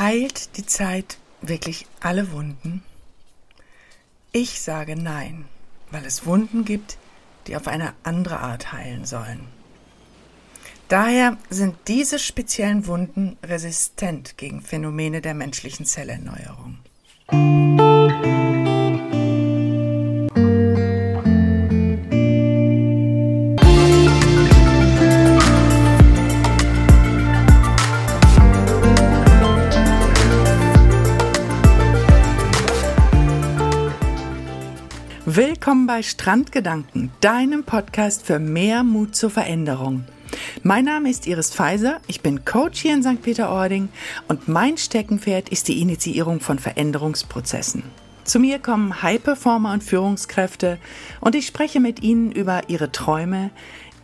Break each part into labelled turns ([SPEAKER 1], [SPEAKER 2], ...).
[SPEAKER 1] Heilt die Zeit wirklich alle Wunden? Ich sage nein, weil es Wunden gibt, die auf eine andere Art heilen sollen. Daher sind diese speziellen Wunden resistent gegen Phänomene der menschlichen Zellerneuerung. Willkommen bei Strandgedanken, deinem Podcast für mehr Mut zur Veränderung. Mein Name ist Iris Pfeiser, ich bin Coach hier in St. Peter-Ording und mein Steckenpferd ist die Initiierung von Veränderungsprozessen. Zu mir kommen High-Performer und Führungskräfte und ich spreche mit ihnen über ihre Träume,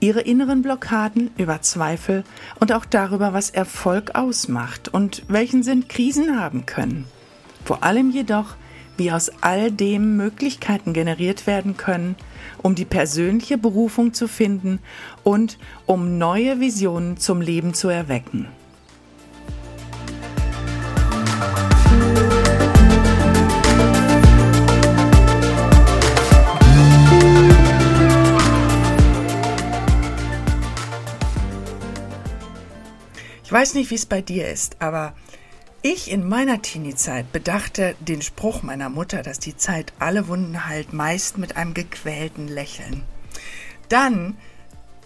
[SPEAKER 1] ihre inneren Blockaden, über Zweifel und auch darüber, was Erfolg ausmacht und welchen Sinn Krisen haben können. Vor allem jedoch, wie aus all dem Möglichkeiten generiert werden können, um die persönliche Berufung zu finden und um neue Visionen zum Leben zu erwecken. Ich weiß nicht, wie es bei dir ist, aber ich in meiner Teenie-Zeit bedachte den Spruch meiner Mutter, dass die Zeit alle Wunden heilt, meist mit einem gequälten Lächeln. Dann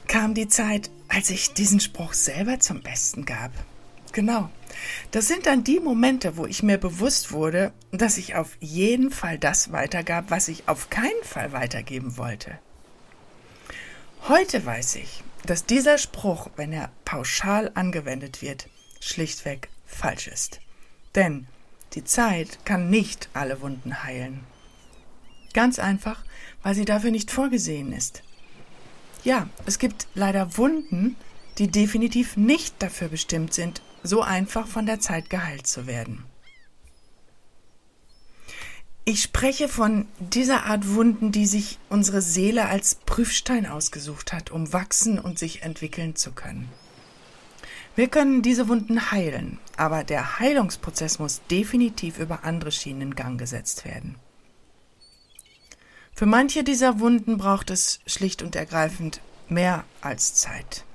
[SPEAKER 1] kam die Zeit, als ich diesen Spruch selber zum Besten gab. Genau. Das sind dann die Momente, wo ich mir bewusst wurde, dass ich auf jeden Fall das weitergab, was ich auf keinen Fall weitergeben wollte. Heute weiß ich, dass dieser Spruch, wenn er pauschal angewendet wird, schlichtweg falsch ist. Denn die Zeit kann nicht alle Wunden heilen. Ganz einfach, weil sie dafür nicht vorgesehen ist. Ja, es gibt leider Wunden, die definitiv nicht dafür bestimmt sind, so einfach von der Zeit geheilt zu werden. Ich spreche von dieser Art Wunden, die sich unsere Seele als Prüfstein ausgesucht hat, um wachsen und sich entwickeln zu können. Wir können diese Wunden heilen, aber der Heilungsprozess muss definitiv über andere Schienen in Gang gesetzt werden. Für manche dieser Wunden braucht es schlicht und ergreifend mehr als Zeit.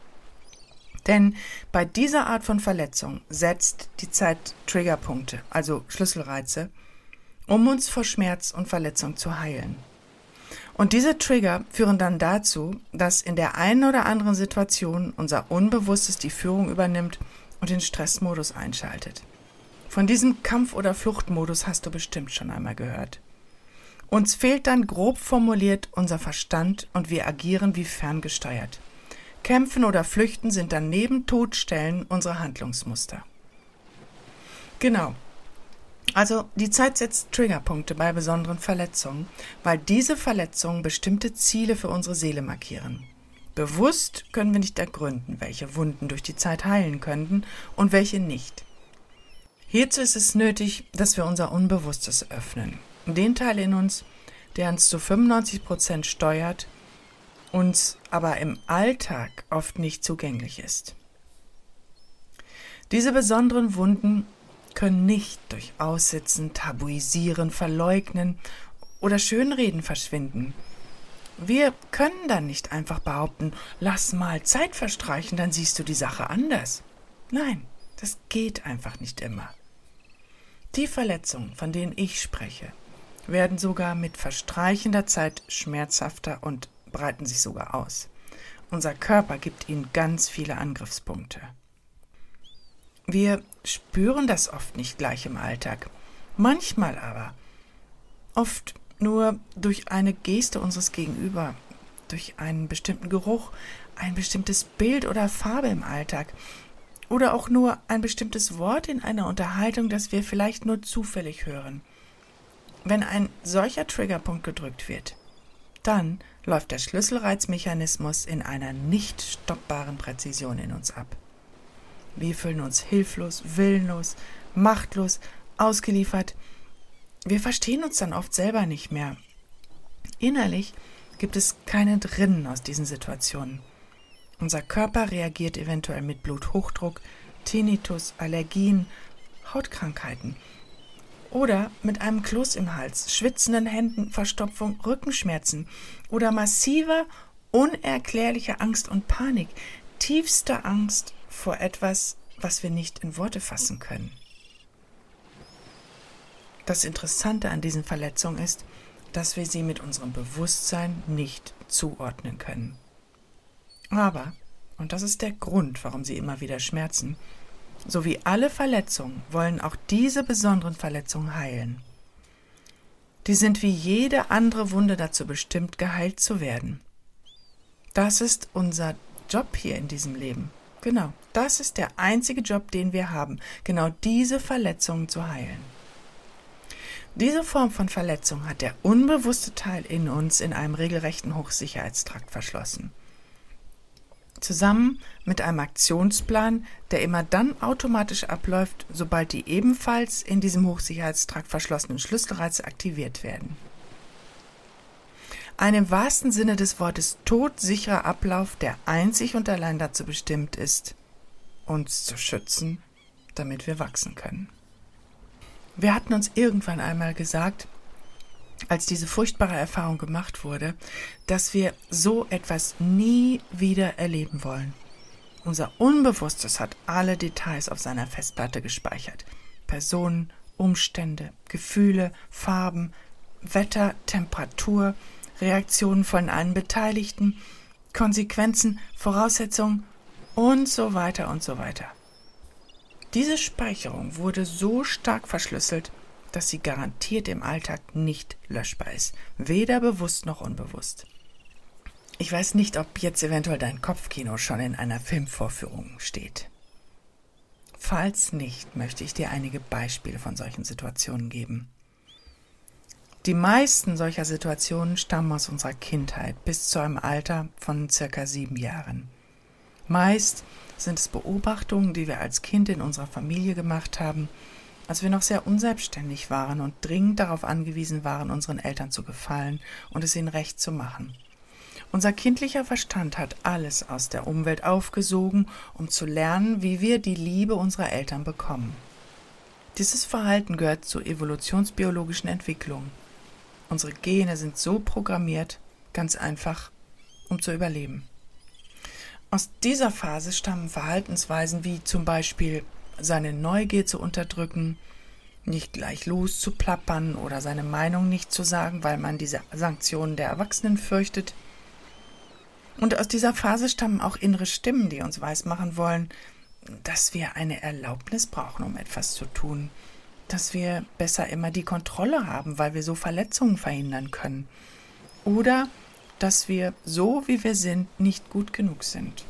[SPEAKER 1] Denn bei dieser Art von Verletzung setzt die Zeit Triggerpunkte, also Schlüsselreize, um uns vor Schmerz und Verletzung zu heilen. Und diese Trigger führen dann dazu, dass in der einen oder anderen Situation unser Unbewusstes die Führung übernimmt und den Stressmodus einschaltet. Von diesem Kampf- oder Fluchtmodus hast du bestimmt schon einmal gehört. Uns fehlt dann grob formuliert unser Verstand und wir agieren wie ferngesteuert. Kämpfen oder Flüchten sind dann neben Todstellen unsere Handlungsmuster. Genau, also die Zeit setzt Triggerpunkte bei besonderen Verletzungen, weil diese Verletzungen bestimmte Ziele für unsere Seele markieren. Bewusst können wir nicht ergründen, welche Wunden durch die Zeit heilen könnten und welche nicht. Hierzu ist es nötig, dass wir unser Unbewusstes öffnen. Den Teil in uns, der uns zu 95 Prozent steuert, uns aber im Alltag oft nicht zugänglich ist. Diese besonderen Wunden können nicht durch Aussitzen, Tabuisieren, Verleugnen oder Schönreden verschwinden. Wir können dann nicht einfach behaupten, lass mal Zeit verstreichen, dann siehst du die Sache anders. Nein, das geht einfach nicht immer. Die Verletzungen, von denen ich spreche, werden sogar mit verstreichender Zeit schmerzhafter und breiten sich sogar aus. Unser Körper gibt ihnen ganz viele Angriffspunkte. Wir spüren das oft nicht gleich im Alltag. Manchmal aber. Oft nur durch eine Geste unseres Gegenüber, durch einen bestimmten Geruch, ein bestimmtes Bild oder Farbe im Alltag oder auch nur ein bestimmtes Wort in einer Unterhaltung, das wir vielleicht nur zufällig hören. Wenn ein solcher Triggerpunkt gedrückt wird, dann läuft der Schlüsselreizmechanismus in einer nicht stoppbaren Präzision in uns ab. Wir fühlen uns hilflos, willenlos, machtlos, ausgeliefert. Wir verstehen uns dann oft selber nicht mehr. Innerlich gibt es keine drinnen aus diesen Situationen. Unser Körper reagiert eventuell mit Bluthochdruck, Tinnitus, Allergien, Hautkrankheiten oder mit einem Kloß im Hals, schwitzenden Händen, Verstopfung, Rückenschmerzen oder massiver, unerklärlicher Angst und Panik, tiefster Angst vor etwas, was wir nicht in Worte fassen können. Das Interessante an diesen Verletzungen ist, dass wir sie mit unserem Bewusstsein nicht zuordnen können. Aber, und das ist der Grund, warum sie immer wieder schmerzen, so wie alle Verletzungen wollen auch diese besonderen Verletzungen heilen. Die sind wie jede andere Wunde dazu bestimmt, geheilt zu werden. Das ist unser Job hier in diesem Leben. Genau, das ist der einzige Job, den wir haben, genau diese Verletzungen zu heilen. Diese Form von Verletzung hat der unbewusste Teil in uns in einem regelrechten Hochsicherheitstrakt verschlossen. Zusammen mit einem Aktionsplan, der immer dann automatisch abläuft, sobald die ebenfalls in diesem Hochsicherheitstrakt verschlossenen Schlüsselreize aktiviert werden. Ein im wahrsten Sinne des Wortes todsicherer Ablauf, der einzig und allein dazu bestimmt ist, uns zu schützen, damit wir wachsen können. Wir hatten uns irgendwann einmal gesagt, als diese furchtbare Erfahrung gemacht wurde, dass wir so etwas nie wieder erleben wollen. Unser Unbewusstes hat alle Details auf seiner Festplatte gespeichert. Personen, Umstände, Gefühle, Farben, Wetter, Temperatur, Reaktionen von allen Beteiligten, Konsequenzen, Voraussetzungen und so weiter und so weiter. Diese Speicherung wurde so stark verschlüsselt, dass sie garantiert im Alltag nicht löschbar ist, weder bewusst noch unbewusst. Ich weiß nicht, ob jetzt eventuell dein Kopfkino schon in einer Filmvorführung steht. Falls nicht, möchte ich dir einige Beispiele von solchen Situationen geben. Die meisten solcher Situationen stammen aus unserer Kindheit bis zu einem Alter von circa sieben Jahren. Meist sind es Beobachtungen, die wir als Kind in unserer Familie gemacht haben, als wir noch sehr unselbstständig waren und dringend darauf angewiesen waren, unseren Eltern zu gefallen und es ihnen recht zu machen. Unser kindlicher Verstand hat alles aus der Umwelt aufgesogen, um zu lernen, wie wir die Liebe unserer Eltern bekommen. Dieses Verhalten gehört zur evolutionsbiologischen Entwicklung. Unsere Gene sind so programmiert, ganz einfach, um zu überleben. Aus dieser Phase stammen Verhaltensweisen wie zum Beispiel seine Neugier zu unterdrücken, nicht gleich loszuplappern oder seine Meinung nicht zu sagen, weil man diese Sanktionen der Erwachsenen fürchtet. Und aus dieser Phase stammen auch innere Stimmen, die uns weismachen wollen, dass wir eine Erlaubnis brauchen, um etwas zu tun, dass wir besser immer die Kontrolle haben, weil wir so Verletzungen verhindern können. Oder dass wir so, wie wir sind, nicht gut genug sind.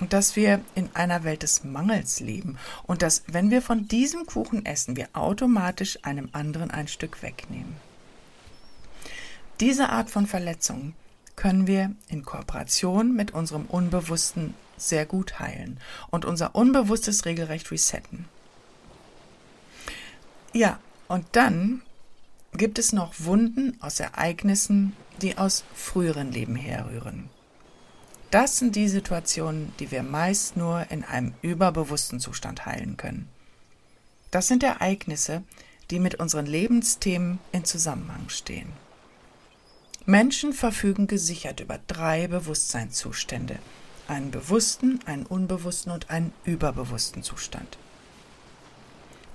[SPEAKER 1] Und dass wir in einer Welt des Mangels leben und dass, wenn wir von diesem Kuchen essen, wir automatisch einem anderen ein Stück wegnehmen. Diese Art von Verletzungen können wir in Kooperation mit unserem Unbewussten sehr gut heilen und unser Unbewusstes regelrecht resetten. Ja, und dann gibt es noch Wunden aus Ereignissen, die aus früheren Leben herrühren. Das sind die Situationen, die wir meist nur in einem überbewussten Zustand heilen können. Das sind Ereignisse, die mit unseren Lebensthemen in Zusammenhang stehen. Menschen verfügen gesichert über drei Bewusstseinszustände, einen bewussten, einen unbewussten und einen überbewussten Zustand.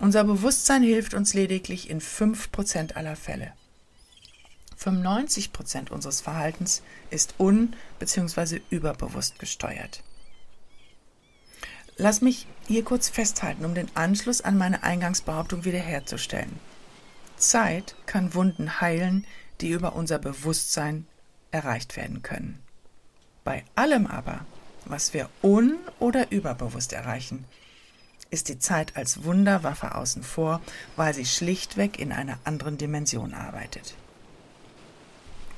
[SPEAKER 1] Unser Bewusstsein hilft uns lediglich in 5% aller Fälle. 95 Prozent unseres Verhaltens ist un- bzw. überbewusst gesteuert. Lass mich hier kurz festhalten, um den Anschluss an meine Eingangsbehauptung wiederherzustellen. Zeit kann Wunden heilen, die über unser Bewusstsein erreicht werden können. Bei allem aber, was wir un- oder überbewusst erreichen, ist die Zeit als Wunderwaffe außen vor, weil sie schlichtweg in einer anderen Dimension arbeitet.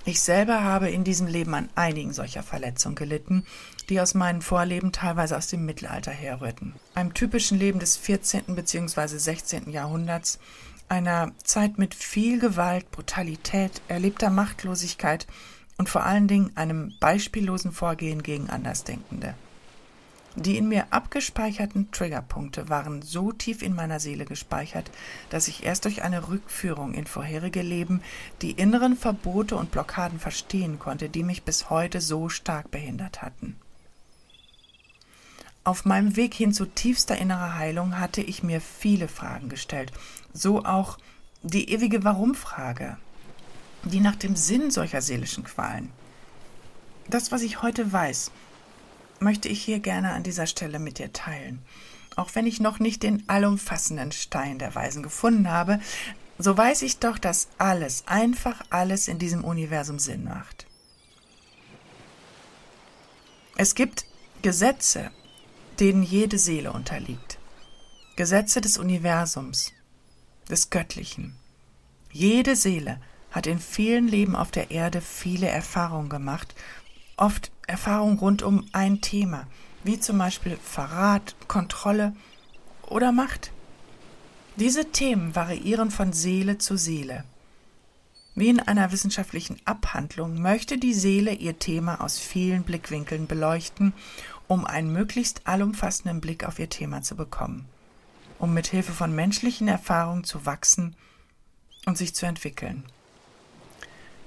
[SPEAKER 1] Ich selber habe in diesem Leben an einigen solcher Verletzungen gelitten, die aus meinen Vorleben teilweise aus dem Mittelalter herrührten. Einem typischen Leben des 14. bzw. 16. Jahrhunderts, einer Zeit mit viel Gewalt, Brutalität, erlebter Machtlosigkeit und vor allen Dingen einem beispiellosen Vorgehen gegen Andersdenkende. Die in mir abgespeicherten Triggerpunkte waren so tief in meiner Seele gespeichert, dass ich erst durch eine Rückführung in vorherige Leben die inneren Verbote und Blockaden verstehen konnte, die mich bis heute so stark behindert hatten. Auf meinem Weg hin zu tiefster innerer Heilung hatte ich mir viele Fragen gestellt, so auch die ewige Warum-Frage, die nach dem Sinn solcher seelischen Qualen. Das, was ich heute weiß, möchte ich hier gerne an dieser Stelle mit dir teilen. Auch wenn ich noch nicht den allumfassenden Stein der Weisen gefunden habe, so weiß ich doch, dass alles, einfach alles in diesem Universum Sinn macht. Es gibt Gesetze, denen jede Seele unterliegt. Gesetze des Universums, des Göttlichen. Jede Seele hat in vielen Leben auf der Erde viele Erfahrungen gemacht oft Erfahrungen rund um ein Thema, wie zum Beispiel Verrat, Kontrolle oder Macht. Diese Themen variieren von Seele zu Seele. Wie in einer wissenschaftlichen Abhandlung möchte die Seele ihr Thema aus vielen Blickwinkeln beleuchten, um einen möglichst allumfassenden Blick auf ihr Thema zu bekommen, um mit Hilfe von menschlichen Erfahrungen zu wachsen und sich zu entwickeln.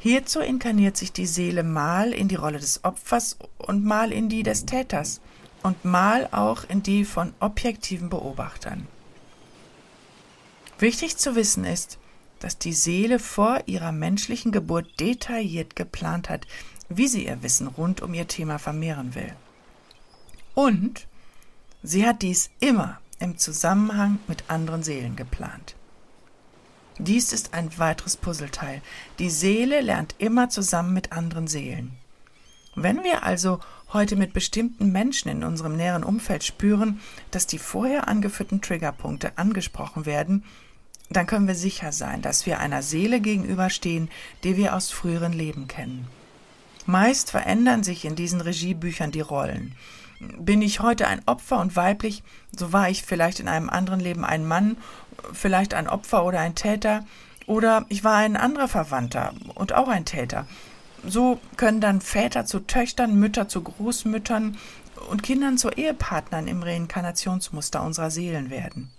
[SPEAKER 1] Hierzu inkarniert sich die Seele mal in die Rolle des Opfers und mal in die des Täters und mal auch in die von objektiven Beobachtern. Wichtig zu wissen ist, dass die Seele vor ihrer menschlichen Geburt detailliert geplant hat, wie sie ihr Wissen rund um ihr Thema vermehren will. Und sie hat dies immer im Zusammenhang mit anderen Seelen geplant. Dies ist ein weiteres Puzzleteil. Die Seele lernt immer zusammen mit anderen Seelen. Wenn wir also heute mit bestimmten Menschen in unserem näheren Umfeld spüren, dass die vorher angeführten Triggerpunkte angesprochen werden, dann können wir sicher sein, dass wir einer Seele gegenüberstehen, die wir aus früheren Leben kennen. Meist verändern sich in diesen Regiebüchern die Rollen. Bin ich heute ein Opfer und weiblich, so war ich vielleicht in einem anderen Leben ein Mann vielleicht ein Opfer oder ein Täter, oder ich war ein anderer Verwandter und auch ein Täter. So können dann Väter zu Töchtern, Mütter zu Großmüttern und Kindern zu Ehepartnern im Reinkarnationsmuster unserer Seelen werden.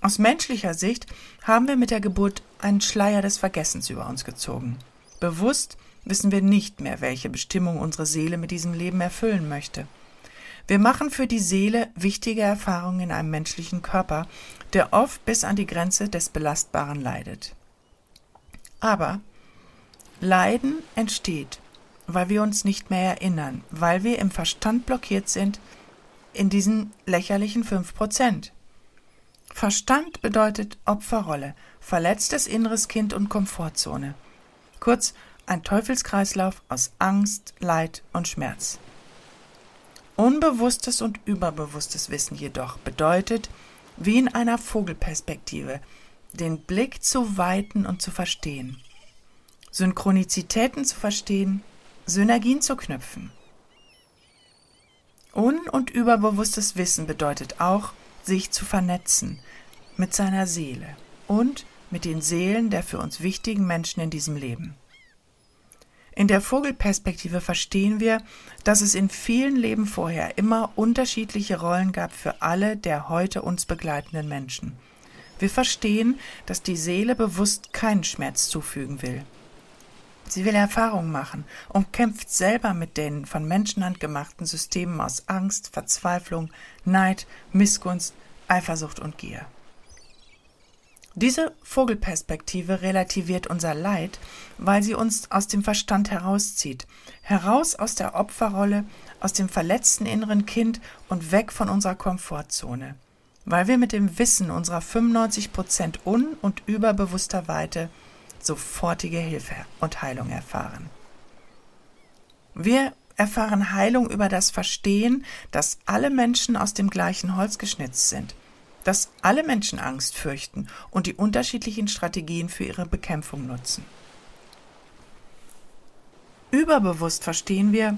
[SPEAKER 1] Aus menschlicher Sicht haben wir mit der Geburt einen Schleier des Vergessens über uns gezogen. Bewusst wissen wir nicht mehr, welche Bestimmung unsere Seele mit diesem Leben erfüllen möchte. Wir machen für die Seele wichtige Erfahrungen in einem menschlichen Körper, der oft bis an die Grenze des Belastbaren leidet. Aber Leiden entsteht, weil wir uns nicht mehr erinnern, weil wir im Verstand blockiert sind in diesen lächerlichen fünf Prozent. Verstand bedeutet Opferrolle, verletztes inneres Kind und Komfortzone. Kurz ein Teufelskreislauf aus Angst, Leid und Schmerz. Unbewusstes und überbewusstes Wissen jedoch bedeutet, wie in einer Vogelperspektive, den Blick zu weiten und zu verstehen, Synchronizitäten zu verstehen, Synergien zu knüpfen. Un- und überbewusstes Wissen bedeutet auch, sich zu vernetzen mit seiner Seele und mit den Seelen der für uns wichtigen Menschen in diesem Leben. In der Vogelperspektive verstehen wir, dass es in vielen Leben vorher immer unterschiedliche Rollen gab für alle der heute uns begleitenden Menschen. Wir verstehen, dass die Seele bewusst keinen Schmerz zufügen will. Sie will Erfahrungen machen und kämpft selber mit den von Menschenhand gemachten Systemen aus Angst, Verzweiflung, Neid, Missgunst, Eifersucht und Gier. Diese Vogelperspektive relativiert unser Leid, weil sie uns aus dem Verstand herauszieht, heraus aus der Opferrolle, aus dem verletzten inneren Kind und weg von unserer Komfortzone, weil wir mit dem Wissen unserer 95% un- und überbewusster Weite sofortige Hilfe und Heilung erfahren. Wir erfahren Heilung über das Verstehen, dass alle Menschen aus dem gleichen Holz geschnitzt sind dass alle Menschen Angst fürchten und die unterschiedlichen Strategien für ihre Bekämpfung nutzen. Überbewusst verstehen wir,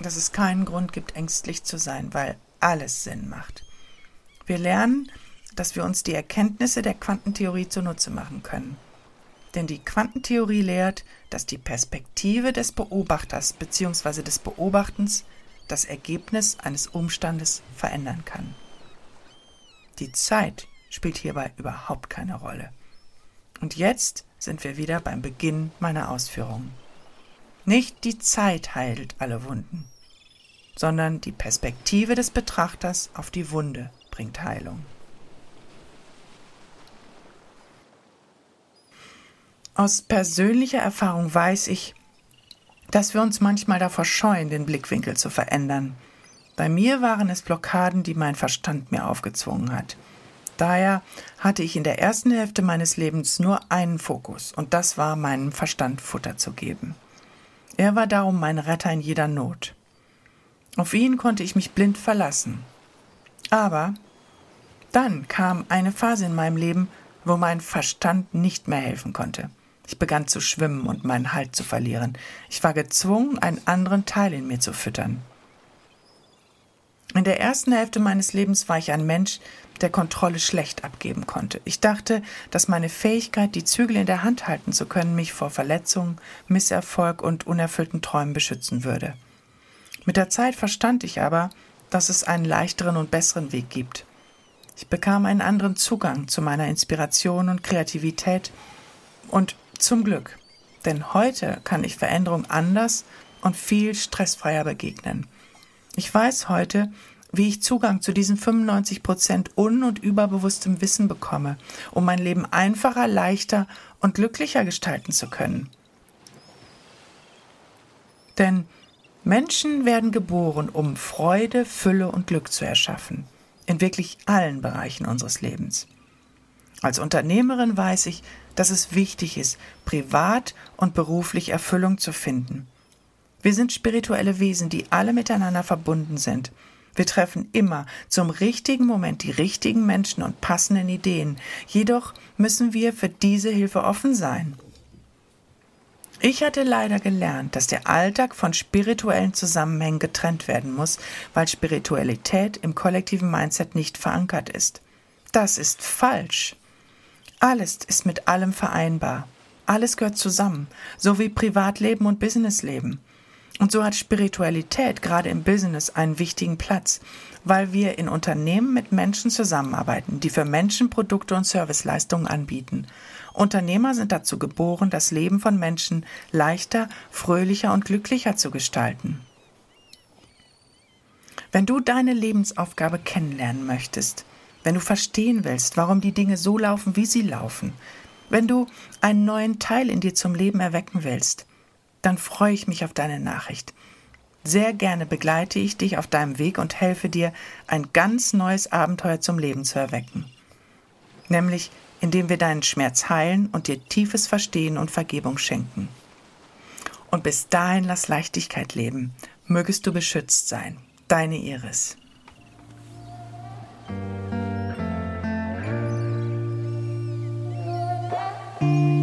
[SPEAKER 1] dass es keinen Grund gibt, ängstlich zu sein, weil alles Sinn macht. Wir lernen, dass wir uns die Erkenntnisse der Quantentheorie zunutze machen können. Denn die Quantentheorie lehrt, dass die Perspektive des Beobachters bzw. des Beobachtens das Ergebnis eines Umstandes verändern kann. Die Zeit spielt hierbei überhaupt keine Rolle. Und jetzt sind wir wieder beim Beginn meiner Ausführungen. Nicht die Zeit heilt alle Wunden, sondern die Perspektive des Betrachters auf die Wunde bringt Heilung. Aus persönlicher Erfahrung weiß ich, dass wir uns manchmal davor scheuen, den Blickwinkel zu verändern. Bei mir waren es Blockaden, die mein Verstand mir aufgezwungen hat. Daher hatte ich in der ersten Hälfte meines Lebens nur einen Fokus, und das war meinem Verstand Futter zu geben. Er war darum mein Retter in jeder Not. Auf ihn konnte ich mich blind verlassen. Aber dann kam eine Phase in meinem Leben, wo mein Verstand nicht mehr helfen konnte. Ich begann zu schwimmen und meinen Halt zu verlieren. Ich war gezwungen, einen anderen Teil in mir zu füttern. In der ersten Hälfte meines Lebens war ich ein Mensch, der Kontrolle schlecht abgeben konnte. Ich dachte, dass meine Fähigkeit, die Zügel in der Hand halten zu können, mich vor Verletzungen, Misserfolg und unerfüllten Träumen beschützen würde. Mit der Zeit verstand ich aber, dass es einen leichteren und besseren Weg gibt. Ich bekam einen anderen Zugang zu meiner Inspiration und Kreativität und zum Glück, denn heute kann ich Veränderung anders und viel stressfreier begegnen. Ich weiß heute, wie ich Zugang zu diesen 95 Prozent un- und überbewusstem Wissen bekomme, um mein Leben einfacher, leichter und glücklicher gestalten zu können. Denn Menschen werden geboren, um Freude, Fülle und Glück zu erschaffen, in wirklich allen Bereichen unseres Lebens. Als Unternehmerin weiß ich, dass es wichtig ist, privat und beruflich Erfüllung zu finden. Wir sind spirituelle Wesen, die alle miteinander verbunden sind. Wir treffen immer zum richtigen Moment die richtigen Menschen und passenden Ideen. Jedoch müssen wir für diese Hilfe offen sein. Ich hatte leider gelernt, dass der Alltag von spirituellen Zusammenhängen getrennt werden muss, weil Spiritualität im kollektiven Mindset nicht verankert ist. Das ist falsch. Alles ist mit allem vereinbar. Alles gehört zusammen, so wie Privatleben und Businessleben. Und so hat Spiritualität gerade im Business einen wichtigen Platz, weil wir in Unternehmen mit Menschen zusammenarbeiten, die für Menschen Produkte und Serviceleistungen anbieten. Unternehmer sind dazu geboren, das Leben von Menschen leichter, fröhlicher und glücklicher zu gestalten. Wenn du deine Lebensaufgabe kennenlernen möchtest, wenn du verstehen willst, warum die Dinge so laufen, wie sie laufen, wenn du einen neuen Teil in dir zum Leben erwecken willst, dann freue ich mich auf deine Nachricht. Sehr gerne begleite ich dich auf deinem Weg und helfe dir, ein ganz neues Abenteuer zum Leben zu erwecken. Nämlich, indem wir deinen Schmerz heilen und dir tiefes Verstehen und Vergebung schenken. Und bis dahin lass Leichtigkeit leben. Mögest du beschützt sein. Deine Iris. Musik